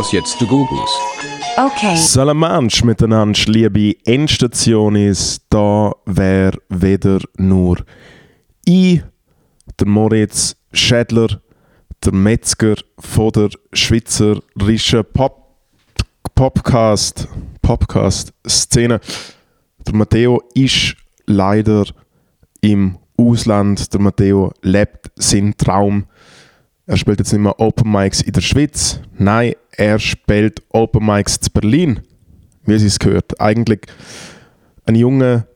Das jetzt du Googles. Okay. Salamansch miteinander, liebe Endstation ist, da wär weder nur ich, der Moritz Schädler, der Metzger von der schweizerischen Pop Podcast, Podcast Szene. Der Matteo ist leider im Ausland. Der Matteo lebt seinen Traum. Er spielt jetzt nicht mehr Open Mics in der Schweiz. Nein, er spielt Open Mics in Berlin. Wie es gehört. Eigentlich ein junger,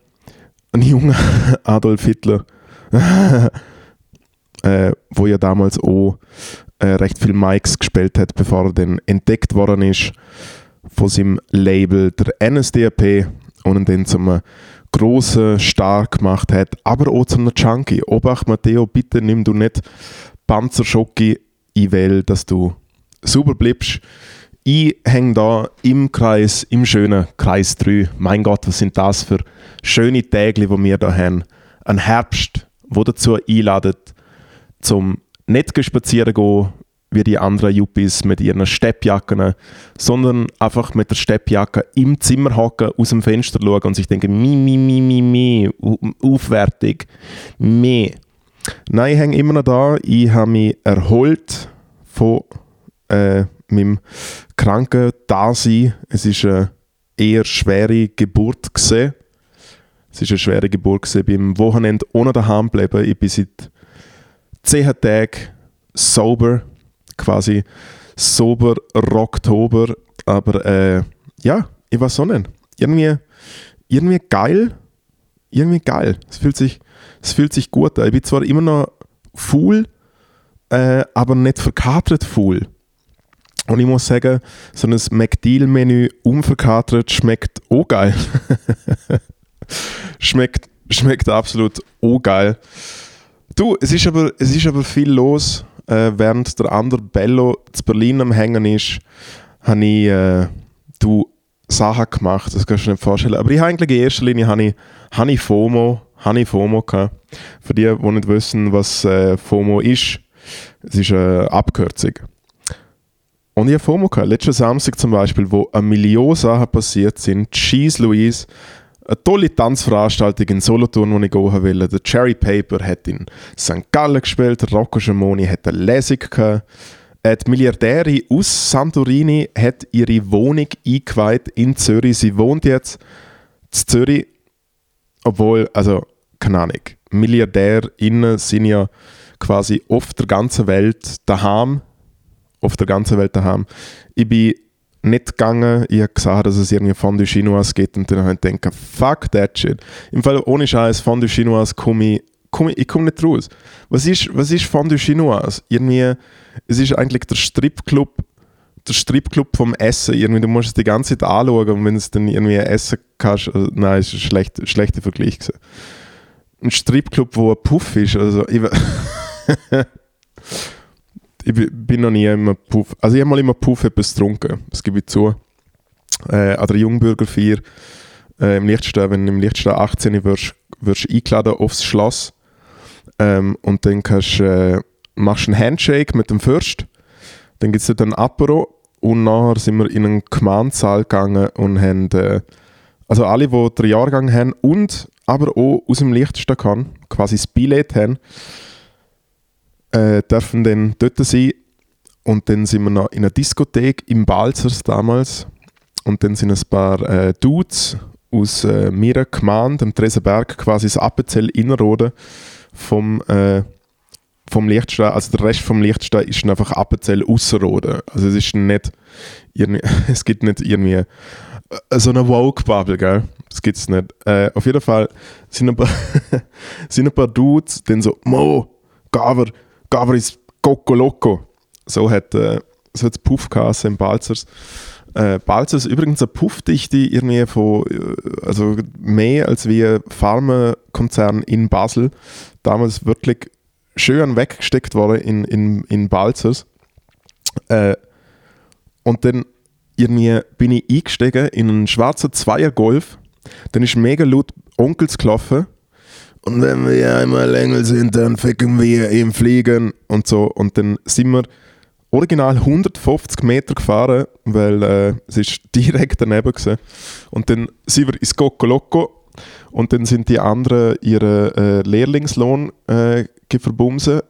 ein junger Adolf Hitler, äh, wo ja damals auch äh, recht viel Mics gespielt hat, bevor er dann entdeckt worden ist von seinem Label der NSDAP und ihn dann zum großen Star gemacht hat, aber auch zu einem Junkie. Obacht, Matteo, bitte nimm du nicht Panzerschocke in Wähl, dass du super bleibst. Ich hänge da im Kreis, im schönen Kreis 3. Mein Gott, was sind das für schöne Tage, die wir da haben. Ein Herbst, wo dazu einladet, zum nicht spazieren gehen, wie die anderen Yuppies mit ihren Steppjacken, sondern einfach mit der Steppjacke im Zimmer hocken, aus dem Fenster schauen und sich denken, mi, mi, mi, mi, mi, aufwertig, meh. Nein, ich hänge immer noch da. Ich habe mich erholt von äh, meinem kranken Dasein. Es ist eine eher schwere Geburt gesehen. Es ist eine schwere Geburt gewesen, beim Wochenende ohne daheim bleiben. Ich bin seit 10 Tagen sober, quasi sober Oktober. Aber äh, ja, ich weiß so nicht. Irgendwie, irgendwie geil. Irgendwie geil. Es fühlt sich, es fühlt sich gut an. Ich bin zwar immer noch full, äh, aber nicht verkatert full. Und ich muss sagen, so ein McDeal-Menü unverkatert schmeckt auch geil. schmeckt, schmeckt absolut auch geil. Du, es ist aber, es ist aber viel los. Äh, während der andere Bello zu Berlin am Hängen ist, habe ich äh, du Sachen gemacht, das kannst du dir nicht vorstellen. Aber ich habe eigentlich in erster Linie habe ich, habe ich FOMO, habe ich FOMO gehabt. Für die, die nicht wissen, was äh, FOMO ist, es ist eine Abkürzung. Und ich habe FOMO gehabt. Letzten Samstag zum Beispiel, wo eine Million Sachen passiert sind. Cheese Louise, eine tolle Tanzveranstaltung in Solothurn, die ich gehen wollte. Der Cherry Paper hat in St. Gallen gespielt, Rocco Schamoni hat eine Lesung gehabt. Die Milliardärin aus Santorini hat ihre Wohnung eingeweiht in Zürich. Sie wohnt jetzt in Zürich, obwohl, also, keine Ahnung, MilliardärInnen sind ja quasi auf der ganzen Welt daheim. Auf der ganzen Welt daheim. Ich bin nicht gegangen. Ich habe gesagt, dass es irgendwie Fondue Chinoise gibt und dann habe ich gedacht, fuck that shit. Im Fall ohne Scheiß, Fondue Chinoise komme ich, komm ich, ich komme nicht raus. Was ist, was ist Fondue Chinoise? Irgendwie, es ist eigentlich der Stripclub, der Stripclub vom Essen. Irgendwie, du musst es die ganze Zeit anschauen und wenn es dann irgendwie essen kannst, also, nein, ist ein schlecht, schlechter Vergleich gewesen. Ein Stripclub, wo ein Puff ist, also ich, ich bin noch nie immer Puff. Also ich habe mal immer Puff etwas getrunken, das gebe ich zu. Äh, an der Jungbürgerfeier äh, im Lichtstein, wenn du im Lichtstein 18 wirst, wirst eingeladen aufs Schloss ähm, und dann kannst, äh, machst du einen Handshake mit dem Fürst, dann gibt es dann Apero und nachher sind wir in einen Gemeindesaal gegangen und haben, äh, also alle, die den Jahrgang haben und aber auch aus dem Lichtstein kann, quasi das Billett haben, äh, dürfen dann dort sein. Und dann sind wir noch in einer Diskothek im Balzers damals. Und dann sind ein paar äh, Dudes aus äh, meiner Gemeinde, dem Tresenberg, quasi das Appenzell Innerrhoden vom, äh, vom Lichtstein, also der Rest vom Lichtstein ist einfach Appenzell Ausserrhoden. Also es ist nicht es gibt nicht irgendwie äh, so eine Woke-Bubble, gell? Das gibt es nicht. Äh, auf jeden Fall sind ein paar, sind ein paar Dudes, dann so, Mo, Gaver, Gaver ist Coco Loco. So hat äh, so hat Puff im Balzers. Äh, Balzers übrigens eine Puffdichte irgendwie von, äh, also mehr als wie ein Pharmakonzern in Basel. Damals wirklich schön weggesteckt worden in, in, in Balzers. Äh, und dann irgendwie bin ich eingestiegen in einen schwarzen Zweier-Golf. Dann ist mega laut Onkels gelaufen. Und wenn wir einmal Engel sind, dann ficken wir im Fliegen und so. Und dann sind wir original 150 Meter gefahren, weil äh, es ist direkt daneben war. Und dann sind wir ins Coco Loco und dann sind die anderen ihren äh, Lehrlingslohn äh, verbumsen,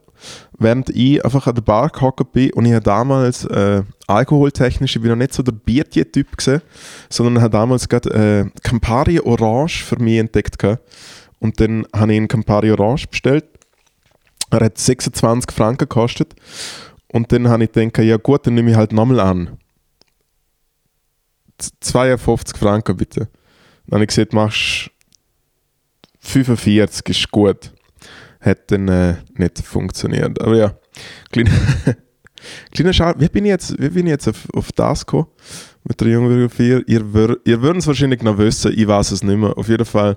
während ich einfach an der Bar gehockt bin und ich habe damals äh, alkoholtechnisch, ich bin noch nicht so der Biertje-Typ gesehen, sondern habe damals gerade äh, Campari Orange für mich entdeckt gehabt. Und dann habe ich einen Campari Orange bestellt. Er hat 26 Franken gekostet. Und dann habe ich gedacht, ja gut, dann nehme ich halt nochmal an. 52 Franken bitte. Dann habe ich gesagt, machst 45 ist gut. Hat dann äh, nicht funktioniert. Aber ja, kleiner, kleiner Schau, wie bin ich jetzt, wie bin ich jetzt auf, auf das gekommen? Mit der Jungen 4? Ihr, wür, ihr würdet es wahrscheinlich noch wissen, ich weiß es nicht mehr. Auf jeden Fall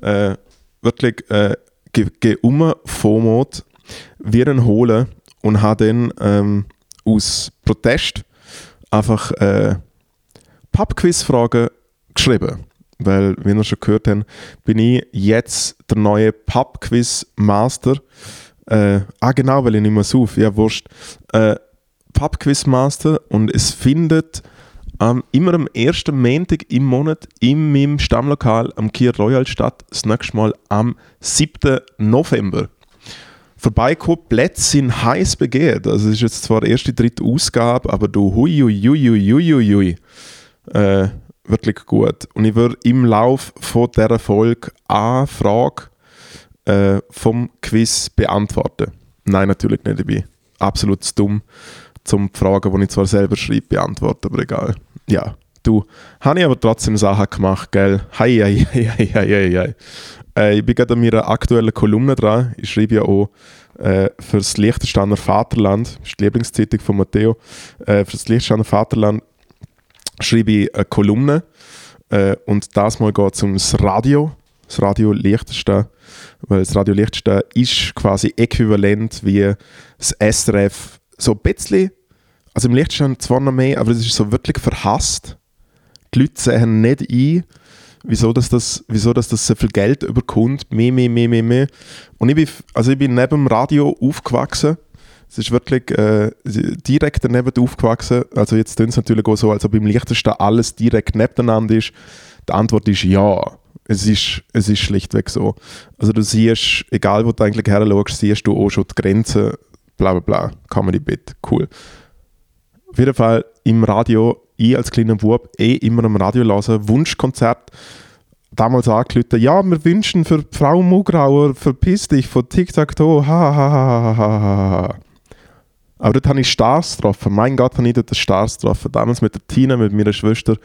äh, wirklich äh, ge, ge um FOMOD, wir ihn holen und habe dann ähm, aus Protest einfach äh, Pubquiz-Fragen geschrieben weil, wie wir schon gehört haben, bin ich jetzt der neue Pub-Quiz-Master. Äh, ah, genau, weil ich nicht mehr suche. Ja, wurscht. Äh, Pub-Quiz-Master und es findet ähm, immer am ersten Montag im Monat in meinem Stammlokal am Kier Royal statt. Das nächste Mal am 7. November. Vorbeikommen, Plätze sind heiß begehrt. Also, es ist jetzt zwar die erste, dritte Ausgabe, aber du hui, hui, hui, hui, hui, hui. Äh, wirklich gut. Und ich würde im Lauf von dieser Folge eine Frage äh, vom Quiz beantworten. Nein, natürlich nicht. Ich bin absolut zu dumm, zum Fragen, die ich zwar selber schreibe, beantworten, aber egal. Ja, du. Habe ich aber trotzdem Sachen gemacht, gell? Hei, hei, hei, hei, hei, hei. Äh, ich bin gerade an meiner aktuellen Kolumne dran. Ich schreibe ja auch äh, für das Liechtensteiner Vaterland, das ist die Lieblingszeitung von Matteo, äh, für das Liechtensteiner Vaterland schreibe ich eine Kolumne äh, und das mal geht es um das Radio, das Radio Liechtenstein, weil das Radio Liechtenstein ist quasi äquivalent wie das SRF, so ein bisschen, also im Liechtenstein zwar noch mehr, aber es ist so wirklich verhasst. Die Leute sehen nicht ein, wieso, dass das, wieso dass das so viel Geld überkommt, mehr, mehr, mehr, mehr, mehr. Und ich bin, also ich bin neben dem Radio aufgewachsen es ist wirklich äh, direkt daneben aufgewachsen. Also jetzt tun es natürlich auch so, als ob im Leichtesten alles direkt nebeneinander ist. Die Antwort ist ja. Es ist, es ist schlichtweg so. Also du siehst, egal wo du eigentlich her schaust, siehst du auch schon die Grenzen, bla bla bla, Comedy Bit, cool. Auf jeden Fall im Radio, ich als kleiner Bub, eh immer am Radio hören, Wunschkonzert, damals angerufen, ja, wir wünschen für Frau Mugrauer, verpiss dich von Tic-Tac-Toe, ha, ha, ha, ha, ha, ha. Aber dort habe ich Stars getroffen. Mein Gott, habe ich dort Stars getroffen. Damals mit der Tina, mit meiner Schwester,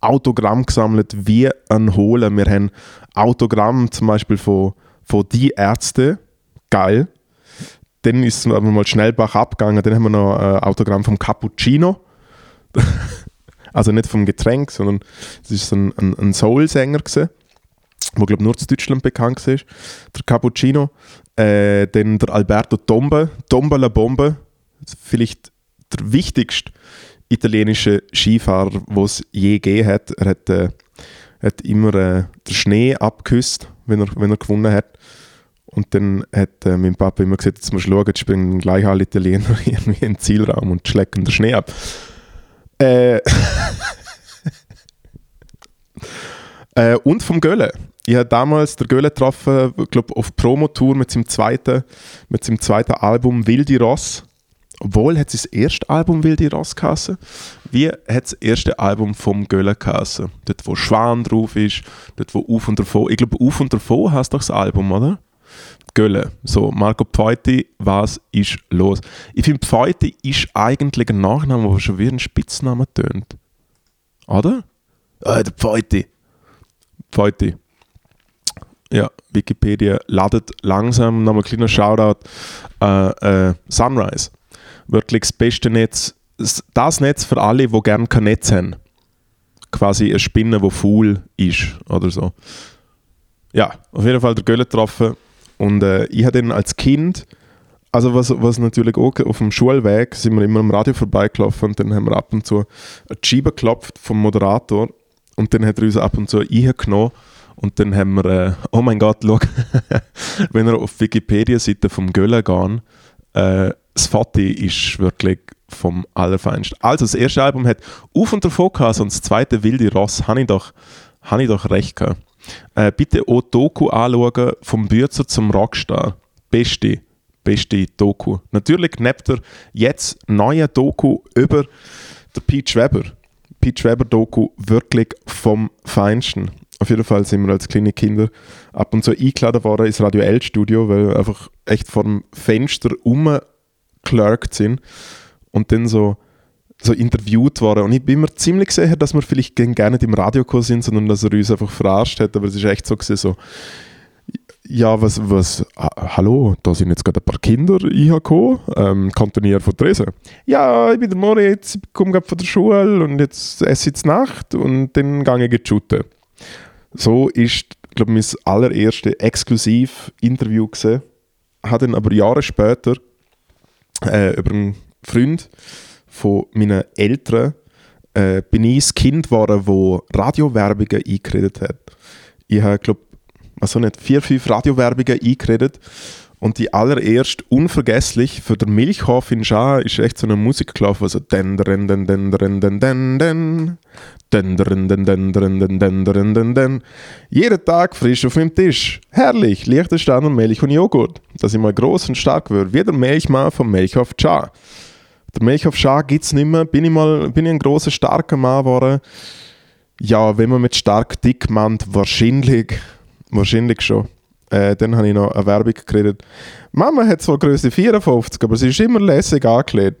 Autogramm gesammelt, wie ein Holen. Wir haben Autogramm zum Beispiel von, von Die Ärzte. Geil. Dann ist es aber mal schnell abgegangen. Dann haben wir noch ein Autogramm vom Cappuccino. also nicht vom Getränk, sondern es ist ein, ein, ein Soul-Sänger der glaube nur in Deutschland bekannt ist. Der Cappuccino. Äh, dann der Alberto Tombe, Tomba la Bombe vielleicht der wichtigste italienische Skifahrer, den es je gegeben hat. Er hat, äh, hat immer äh, den Schnee abgeküsst, wenn er, wenn er gewonnen hat. Und dann hat äh, mein Papa immer gesagt, jetzt musst du schauen, jetzt springen gleich alle Italiener irgendwie in den Zielraum und schlecken den Schnee ab. Äh, äh, und vom Gölle. Ich habe damals den Gölle getroffen, glaube auf Promotour mit seinem zweiten, mit seinem zweiten Album Wildi Ross obwohl hat das erste Album Wilde Ross geheißen. Wie hat das erste Album vom Göller geheißen? Dort, wo Schwan drauf ist, dort, wo Auf und davon. Ich glaube, Auf und davon heißt doch das Album, oder? Gölle. So, Marco Pfeuti, was ist los? Ich finde, Pfeuti ist eigentlich ein Nachname, der schon wie ein Spitzname tönt. Oder? Ah, der Pfeuti. Pfeuti. Ja, Wikipedia ladet langsam. Nochmal ein kleiner Shoutout. Äh, äh, Sunrise wirklich das beste Netz, das Netz für alle, die gerne kein Netz haben. Quasi eine Spinne, die faul ist oder so. Ja, auf jeden Fall der Gölle getroffen und äh, ich habe ihn als Kind, also was, was natürlich auch auf dem Schulweg, sind wir immer am Radio vorbeigelaufen und dann haben wir ab und zu eine Scheibe geklopft vom Moderator und dann hat er uns ab und zu eingenommen und dann haben wir, äh, oh mein Gott, schau, wenn wir auf Wikipedia-Seite vom Gölle gehen, äh, das Fati ist wirklich vom Allerfeinsten. Also, das erste Album hat Auf und davon gehabt, und das zweite Wilde Ross, habe ich doch, hab ich doch recht gehabt. Äh, bitte auch Doku anschauen, vom Bürzer zum Rockstar. Beste, beste Doku. Natürlich neben der jetzt neuen Doku über der Pete Weber. Pete Weber Doku wirklich vom Feinsten. Auf jeden Fall sind wir als kleine Kinder ab und zu eingeladen worden ins Radio L Studio, weil einfach echt vor dem Fenster rumgeklerkt sind und dann so, so interviewt worden. Und ich bin mir ziemlich sicher, dass wir vielleicht gerne nicht im Radio sind, sondern dass er uns einfach verarscht hat. Aber es ist echt so gewesen, so, ja, was, was, hallo, da sind jetzt gerade ein paar Kinder gekommen, ähm, kantoniert von Dresden. Ja, ich bin der Moritz, ich komme gerade von der Schule und jetzt esse ich Nacht und dann gehe ich shooten. So ist, glaube ich, mein allererstes Exklusiv-Interview gesehen. Habe dann aber Jahre später äh, über einen Freund von meinen Eltern äh, bin ich das Kind geworden, wo Radiowerbungen eingeredet hat. Ich habe, glaube also nicht vier, fünf Radiowerbungen eingeredet und die allererst unvergesslich für den Milchhof in Schar ist echt so eine Musik gelaufen, also den den den den den den den den den den den den den den den den den Jeden Tag frisch auf dem Tisch. Herrlich, und Milch und Joghurt. Dass ich mal groß und stark wird, wie der Milchmann vom Milchhof Schar. Der Milchhof Schar gibt es nicht mehr. Bin ich mal bin ich ein großer, starker Mann geworden? Ja, wenn man mit stark dick meint, wahrscheinlich, wahrscheinlich schon. Äh, dann habe ich noch eine Werbung geredet. Mama hat zwar Größe 54, aber sie ist immer lässig angelegt.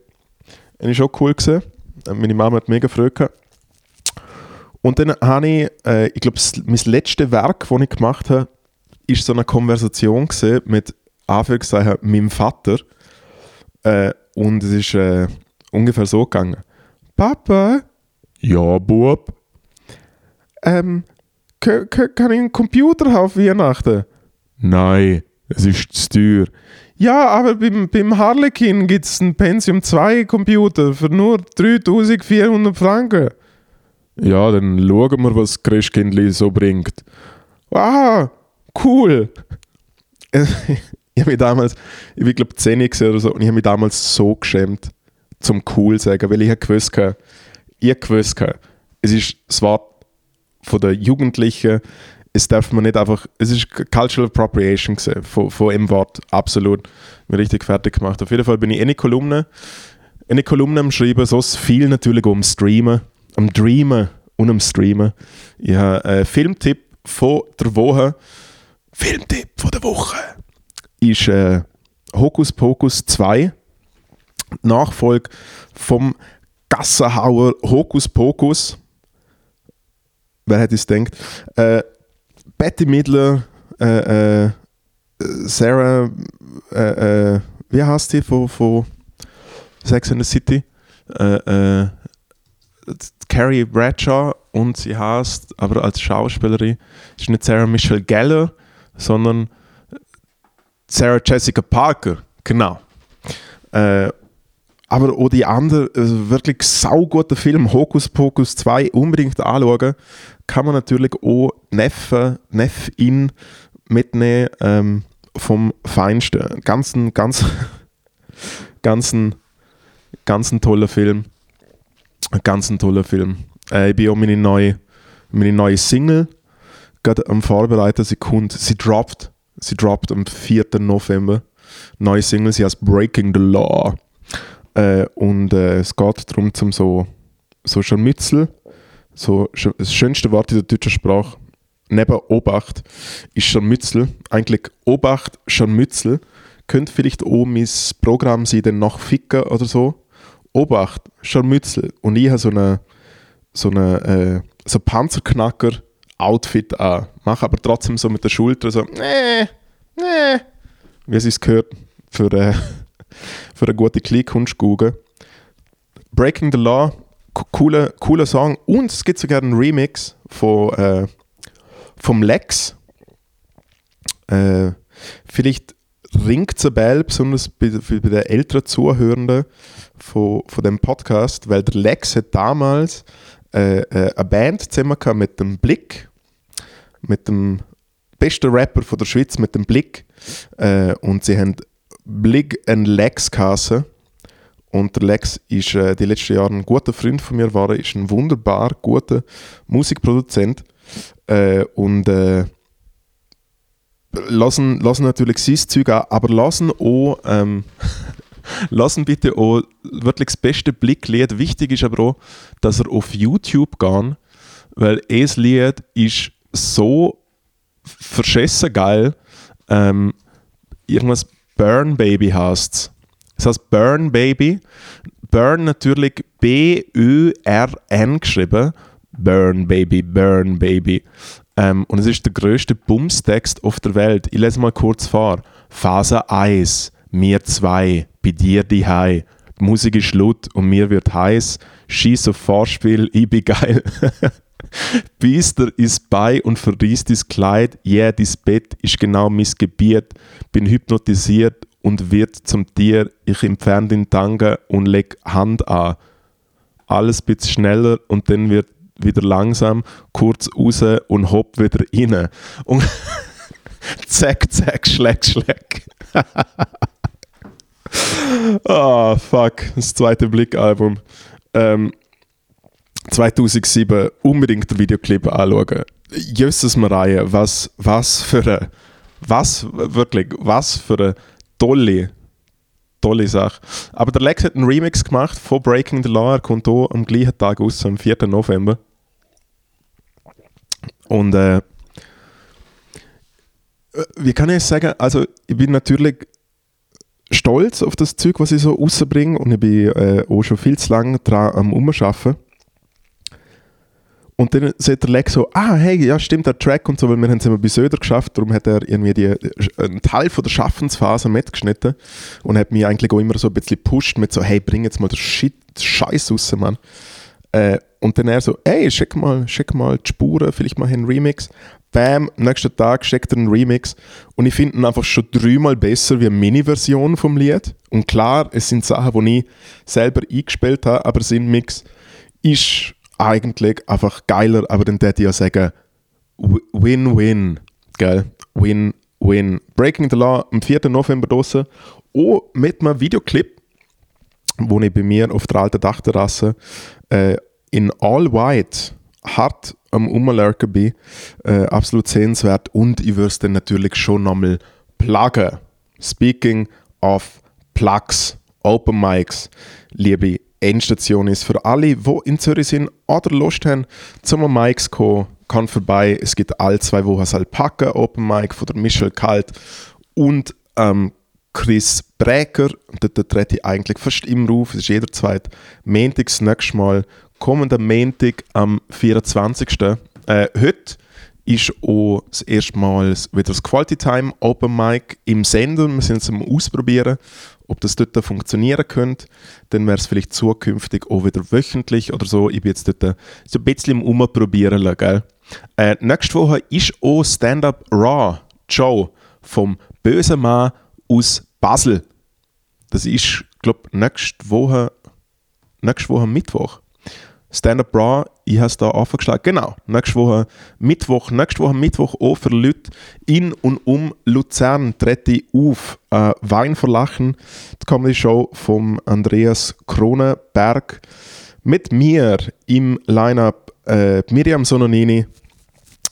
Das war schon cool. Gewesen. Äh, meine Mama hat mega Freude gehabt. Und dann habe ich, äh, ich glaube, mein letztes Werk, das ich gemacht habe, ist so eine Konversation mit Anführungszeichen meinem Vater. Äh, und es ist äh, ungefähr so gegangen. Papa? Ja, Bub? Ähm, kann ich einen Computer haben auf Weihnachten? Nein, es ist zu teuer. Ja, aber beim, beim Harlequin gibt es einen Pentium 2 Computer für nur 3400 Franken. Ja, dann schauen wir, was Christkindli so bringt. Ah, cool. ich habe mich damals, ich war glaube 10 oder so, und ich habe mich damals so geschämt, zum cool zu sagen, weil ich gewusst ich gewusst es ist das Wort von der Jugendlichen, es darf man nicht einfach, es ist Cultural Appropriation von, von Wort, absolut, mir richtig fertig gemacht. Auf jeden Fall bin ich eine Kolumne, eine Kolumne am Schreiben, so viel natürlich um Streamen, am Dreamen und am Streamen. Ich habe einen Filmtipp von der Woche, Filmtipp von der Woche, ist äh, Hokus Pokus 2, Nachfolge vom Gassenhauer Hokus Pokus. Wer hätte es gedacht? Äh, Betty Midler, äh, äh, Sarah, äh, äh, wie heißt die von, von Sex and the City? Äh, Carrie Bradshaw und sie heißt, aber als Schauspielerin, ist nicht Sarah Michelle Geller, sondern Sarah Jessica Parker, genau. Aber auch die andere, also wirklich saugute Film, Hokus Pokus 2, unbedingt anschauen. Kann man natürlich auch Neffe, Neffin mitnehmen ähm, vom Feinsten. Ganz ein, ganz, ganz ein, ganz ein toller Film. Ganz ein toller Film. Äh, ich bin auch meine neue, meine neue Single gerade am Vorbereiten. Sie kommt, sie droppt, sie droppt am 4. November. Neue Single, sie heißt Breaking the Law. Äh, und äh, es geht darum, zum so, so Scharmützel, so, das schönste Wort in der deutschen Sprache, neben Obacht, ist Scharmützel. Eigentlich Obacht, Scharmützel. Könnte vielleicht auch mein Programm sein, dann nach Ficken oder so. Obacht, Scharmützel. Und ich habe so eine, so eine äh, so Panzerknacker-Outfit an. Mache aber trotzdem so mit der Schulter so, nee, nee, wie es sich gehört, für, äh, für eine gute Kleinkunst googeln. Breaking the Law, cooler, cooler Song. Und es gibt sogar einen Remix von, äh, vom Lex. Äh, vielleicht ringt es eine Bell, besonders bei, bei den älteren Zuhörenden von, von dem Podcast, weil der Lex hat damals äh, äh, eine Band zusammen mit dem Blick, mit dem besten Rapper von der Schweiz, mit dem Blick. Äh, und sie haben Blick and Lex geheißen. und der Lex ist äh, die letzten Jahre ein guter Freund von mir geworden, ist ein wunderbar guter Musikproduzent äh, und äh, lassen, lassen natürlich sein Zeug an, aber lassen auch ähm, lassen bitte auch wirklich das beste Blicklied. Wichtig ist aber auch, dass er auf YouTube gehen, weil das Lied ist so verschissen geil. Ähm, irgendwas Burn Baby heißt es. Das heißt Burn Baby. Burn natürlich B-Ö-R-N geschrieben. Burn Baby, Burn Baby. Ähm, und es ist der größte Bumstext auf der Welt. Ich lese mal kurz vor. Phase 1, mir zwei, bei dir die Hai. Die Musik ist laut und mir wird heiß. Schieß auf Vorspiel, ich bin geil. Biester ist bei und verriest das Kleid. Yeah, das Bett ist genau mein Gebiet. Bin hypnotisiert und wird zum Tier. Ich entferne den Tange und leg Hand an. Alles ein bisschen schneller und dann wird wieder langsam, kurz raus und hopp wieder rein. Und zack, zack, schläg, schläg. Ah, oh, fuck. Das zweite Blick-Album. Ähm, 2007 unbedingt den Videoclip anschauen. Jösses Maria, was, was für eine, was, wirklich, was für eine tolle, tolle Sache. Aber der Lex hat einen Remix gemacht von Breaking the Law, er kommt hier am gleichen Tag aus, am 4. November. Und äh, wie kann ich sagen, also ich bin natürlich stolz auf das Zeug, was ich so rausbringe und ich bin äh, auch schon viel zu lange dran am Umarbeiten. Und dann sagt der Lex so, ah, hey, ja stimmt, der Track und so, weil wir haben es immer bei Söder geschafft, darum hat er irgendwie die, einen Teil von der Schaffensphase mitgeschnitten und hat mich eigentlich auch immer so ein bisschen gepusht mit so, hey, bring jetzt mal Shit, Scheiß raus, Mann. Äh, und dann er so, hey, schick mal, schick mal die Spuren, vielleicht mal einen Remix. Bam, nächsten Tag schickt er einen Remix. Und ich finde ihn einfach schon dreimal besser wie eine Mini-Version vom Lied. Und klar, es sind Sachen, die ich selber eingespielt habe, aber sein Mix ist eigentlich einfach geiler, aber dann würde ich ja sagen, Win-Win, gell? Win-Win. Breaking the Law am 4. November draußen. Auch mit einem Videoclip, wo ich bei mir auf der alten Dachterrasse äh, in All White hart am Umlurken bin. Äh, absolut sehenswert und ich würde es dann natürlich schon nochmal pluggen. Speaking of Plugs, Open Mics, liebe Endstation ist für alle, die in Zürich sind oder Lust haben, zum Mics kommen, kann vorbei. Es gibt alle zwei Wochen das Alpaka Open Mic von der Michelle Kalt und ähm, Chris Bräker. Dort trete ich eigentlich fast immer auf. Es ist jeder zweite das nächste Mal. Kommenden Montag am 24. Äh, heute ist auch das erste Mal wieder das Quality Time Open Mic im Sender. Wir sind es am Ausprobieren ob das dort funktionieren könnte, dann wäre es vielleicht zukünftig auch wieder wöchentlich oder so. Ich bin jetzt dort so ein bisschen im Umprobieren. Gell? Äh, nächste Woche ist auch Stand-Up Raw Joe vom bösen Mann aus Basel. Das ist, glaube ich, nächste Woche, nächste Woche Mittwoch. Stand-Up Bra, ich habe es da aufgeschlagen. Genau, nächste Woche Mittwoch, nächste Woche Mittwoch auch für Leute in und um Luzern trete ich auf. Äh, Wein verlachen, die Comedy-Show von Andreas Kronenberg. Mit mir im Line-Up äh, Miriam Sononini,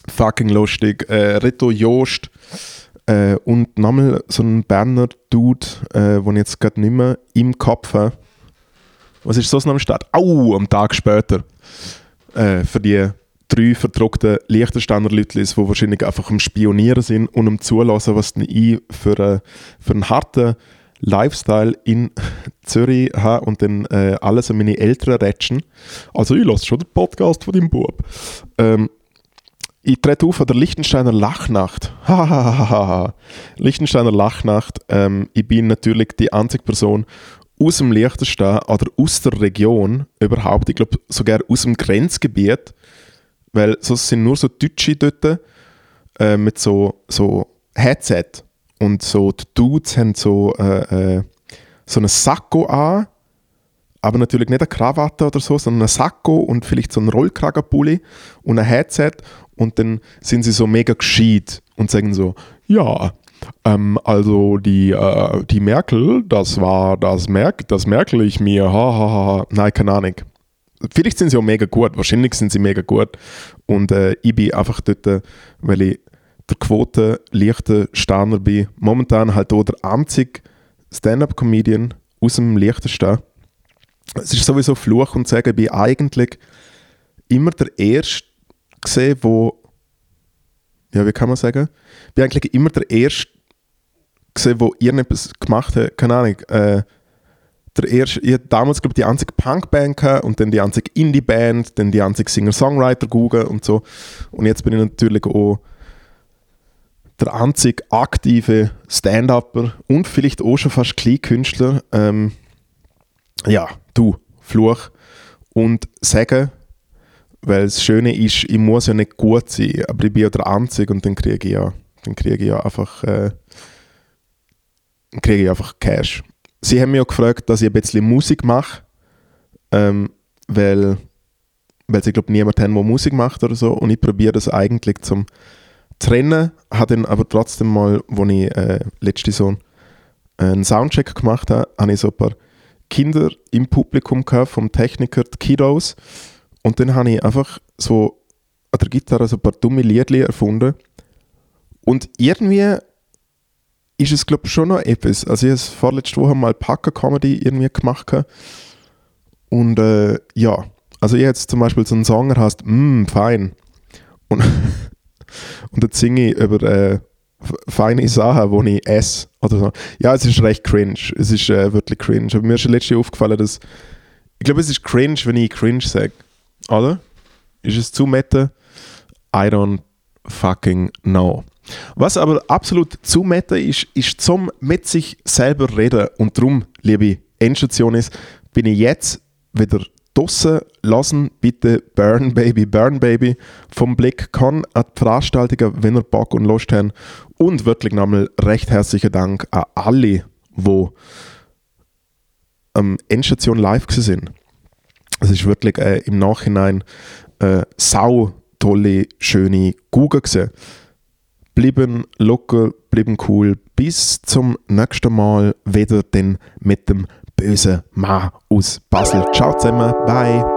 fucking lustig, äh, Reto Joost äh, und nochmal so ein Berner Dude, äh, den ich jetzt gerade nicht mehr im Kopf habe was ist sonst noch am Start? Au, am Tag später. Äh, für die drei verdruckten Liechtensteiner Leute, die wahrscheinlich einfach am Spionieren sind und am Zulassen, was ich für, äh, für einen harten Lifestyle in Zürich habe und dann äh, alles an meine Eltern rätschen. Also ich lasse schon den Podcast von deinem Bub. Ähm, ich trete auf an der Liechtensteiner Lachnacht. Liechtensteiner Lachnacht. Ähm, ich bin natürlich die einzige Person aus dem Liechtenstein oder aus der Region überhaupt, ich glaube sogar aus dem Grenzgebiet, weil sonst sind nur so Deutsche dort äh, mit so, so Headset. Und so die Dudes haben so, äh, äh, so einen Sakko an, aber natürlich nicht eine Krawatte oder so, sondern einen Sakko und vielleicht so einen Rollkragenpulli und ein Headset. Und dann sind sie so mega gescheit und sagen so, ja, Ähm, also die, äh, die Merkel, das war das, Merk das Merkel ich mir, hahaha. Ha, ha. Nein, keine Ahnung. Vielleicht sind sie auch mega gut, wahrscheinlich sind sie mega gut. Und äh, ich bin einfach dort, äh, weil ich der Quote leichter Sterner bin, momentan halt auch der einzige Stand-Up-Comedian aus dem Liechtenstein. Es ist sowieso Fluch und Sagen, ich bin eigentlich immer der Erste gesehen, wo ja, wie kann man sagen? Ich bin eigentlich immer der Erste gesehen, wo irgendetwas gemacht hat, keine Ahnung, äh, der erste, ich hatte damals glaube die einzige Punkband und dann die einzige Indie-Band, dann die einzige Singer-Songwriter google und so. Und jetzt bin ich natürlich auch der einzige aktive Stand-Upper und vielleicht auch schon fast Kleinkünstler. Ähm, ja, du, Fluch. Und sagen, weil das Schöne ist, ich muss ja nicht gut sein, aber ich bin ja der Einzige und dann kriege ich ja, dann kriege ich ja einfach, äh, kriege ich einfach Cash sie haben mich auch gefragt, dass ich ein bisschen Musik mache, ähm, weil, weil sie, glaube niemand haben, der Musik macht oder so. Und ich probiere das eigentlich zum Trennen, habe dann aber trotzdem mal, als ich äh, letzte so einen Soundcheck gemacht habe, habe ich so ein paar Kinder im Publikum gehabt, vom Techniker, die Kiddos. Und dann habe ich einfach so an der Gitarre so ein paar dumme Liedli erfunden. Und irgendwie ist es, glaube ich, schon noch etwas. Also ich habe vorletzte Woche mal Packer-Comedy irgendwie gemacht. Und äh, ja, also ich jetzt zum Beispiel so einen Song, der heißt Mmm, fein. Und, und dann singe ich über äh, feine Sachen, die ich esse. Oder so. Ja, es ist recht cringe. Es ist äh, wirklich cringe. Aber mir ist schon letztes aufgefallen, dass ich glaube, es ist cringe, wenn ich cringe sage. Oder? Ist es zu meta? I don't fucking know. Was aber absolut zu meta ist, ist zum mit sich selber reden. Und darum, liebe Endstation ist, bin ich jetzt wieder draussen. Lassen bitte Burn Baby, Burn Baby vom Blick kann an die Veranstaltungen, wenn ihr Bock und Lust habt. Und wirklich nochmal recht herzlichen Dank an alle, die am Endstation live sind. Es ist wirklich äh, im Nachhinein äh, sau tolle, schöne Google gesehen bleiben locker, bleiben cool. Bis zum nächsten Mal wieder denn mit dem bösen Mann aus Basel. Ciao zusammen, bye.